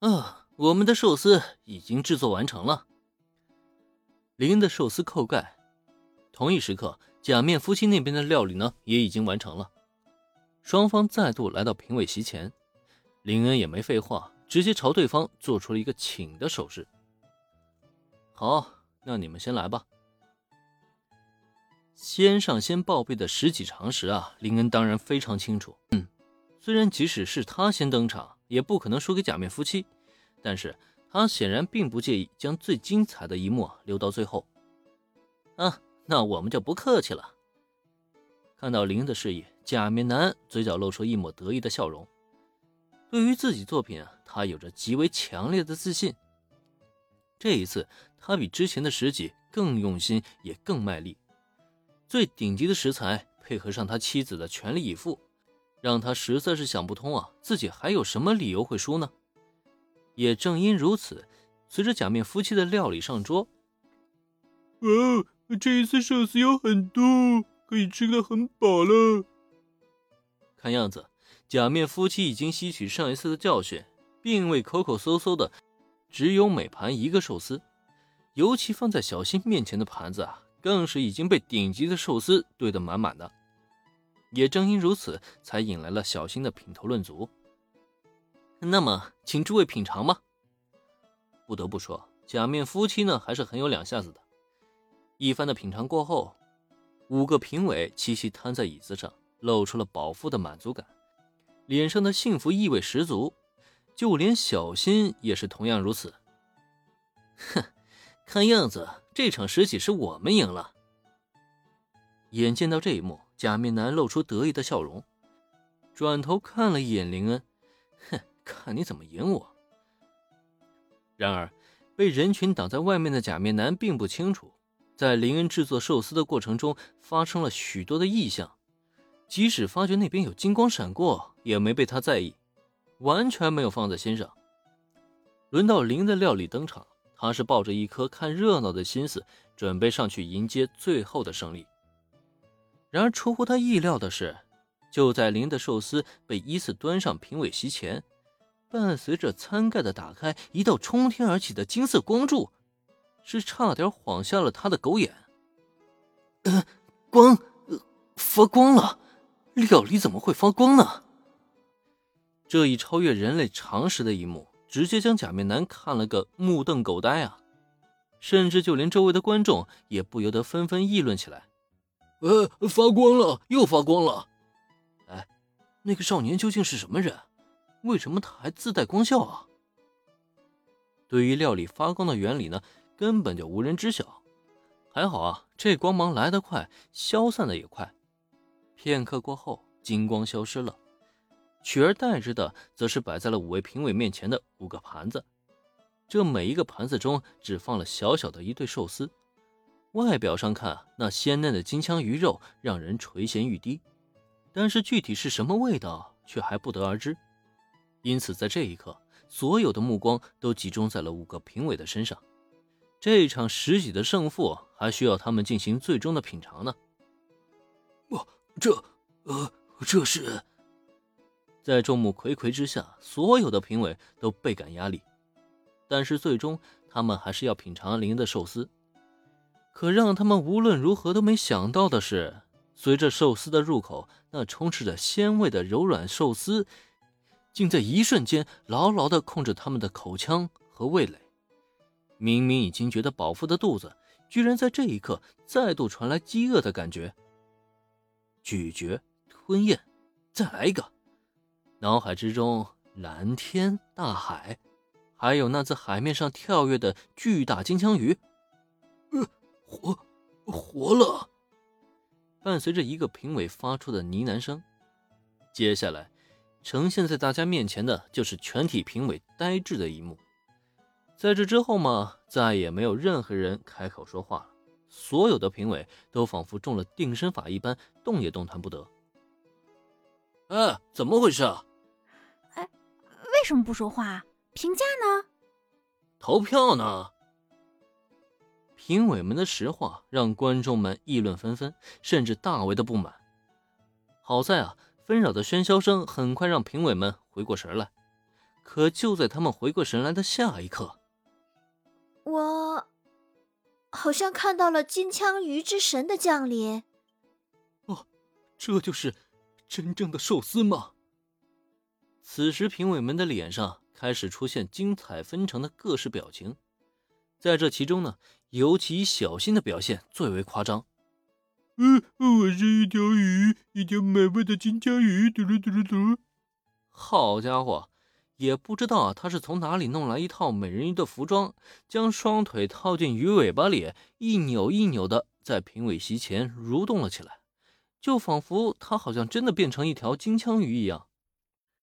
啊，我们的寿司已经制作完成了。林恩的寿司扣盖。同一时刻，假面夫妻那边的料理呢也已经完成了。双方再度来到评委席前，林恩也没废话，直接朝对方做出了一个请的手势。好，那你们先来吧。先上先报备的十几常识啊，林恩当然非常清楚。嗯，虽然即使是他先登场，也不可能输给假面夫妻，但是他显然并不介意将最精彩的一幕留到最后。啊，那我们就不客气了。看到林的示意，假面男嘴角露出一抹得意的笑容。对于自己作品，他有着极为强烈的自信。这一次，他比之前的十几更用心，也更卖力。最顶级的食材，配合上他妻子的全力以赴，让他实在是想不通啊，自己还有什么理由会输呢？也正因如此，随着假面夫妻的料理上桌，哇，这一次寿司有很多，可以吃的很饱了。看样子，假面夫妻已经吸取上一次的教训，并未抠抠搜搜的只有每盘一个寿司，尤其放在小新面前的盘子啊。更是已经被顶级的寿司堆得满满的，也正因如此，才引来了小新的品头论足。那么，请诸位品尝吧。不得不说，假面夫妻呢还是很有两下子的。一番的品尝过后，五个评委齐齐瘫在椅子上，露出了饱腹的满足感，脸上的幸福意味十足。就连小新也是同样如此。哼，看样子。这场实喜是我们赢了。眼见到这一幕，假面男露出得意的笑容，转头看了一眼林恩，哼，看你怎么赢我。然而，被人群挡在外面的假面男并不清楚，在林恩制作寿司的过程中发生了许多的异象，即使发觉那边有金光闪过，也没被他在意，完全没有放在心上。轮到林的料理登场。他是抱着一颗看热闹的心思，准备上去迎接最后的胜利。然而，出乎他意料的是，就在林的寿司被依次端上评委席前，伴随着餐盖的打开，一道冲天而起的金色光柱，是差点晃瞎了他的狗眼。呃，光，发光了！料理怎么会发光呢？这一超越人类常识的一幕。直接将假面男看了个目瞪口呆啊！甚至就连周围的观众也不由得纷纷议论起来：“呃，发光了，又发光了！哎，那个少年究竟是什么人？为什么他还自带光效啊？”对于料理发光的原理呢，根本就无人知晓。还好啊，这光芒来得快，消散的也快。片刻过后，金光消失了。取而代之的，则是摆在了五位评委面前的五个盘子。这每一个盘子中只放了小小的一对寿司。外表上看，那鲜嫩的金枪鱼肉让人垂涎欲滴，但是具体是什么味道，却还不得而知。因此，在这一刻，所有的目光都集中在了五个评委的身上。这场十几的胜负，还需要他们进行最终的品尝呢。我这……呃，这是……在众目睽睽之下，所有的评委都倍感压力，但是最终他们还是要品尝林的寿司。可让他们无论如何都没想到的是，随着寿司的入口，那充斥着鲜味的柔软寿司，竟在一瞬间牢牢地控制他们的口腔和味蕾。明明已经觉得饱腹的肚子，居然在这一刻再度传来饥饿的感觉。咀嚼、吞咽，再来一个。脑海之中，蓝天、大海，还有那在海面上跳跃的巨大金枪鱼，呃，活，活了！伴随着一个评委发出的呢喃声，接下来呈现在大家面前的就是全体评委呆滞的一幕。在这之后嘛，再也没有任何人开口说话了，所有的评委都仿佛中了定身法一般，动也动弹不得。哎，怎么回事啊？为什么不说话？评价呢？投票呢？评委们的实话让观众们议论纷纷，甚至大为的不满。好在啊，纷扰的喧嚣声很快让评委们回过神来，可就在他们回过神来的下一刻，我好像看到了金枪鱼之神的降临。哦，这就是真正的寿司吗？此时，评委们的脸上开始出现精彩纷呈的各式表情，在这其中呢，尤其小新的表现最为夸张。嗯，我是一条鱼，一条美味的金枪鱼。嘟噜嘟噜嘟。好家伙，也不知道啊，他是从哪里弄来一套美人鱼的服装，将双腿套进鱼尾巴里，一扭一扭的在评委席前蠕动了起来，就仿佛他好像真的变成一条金枪鱼一样。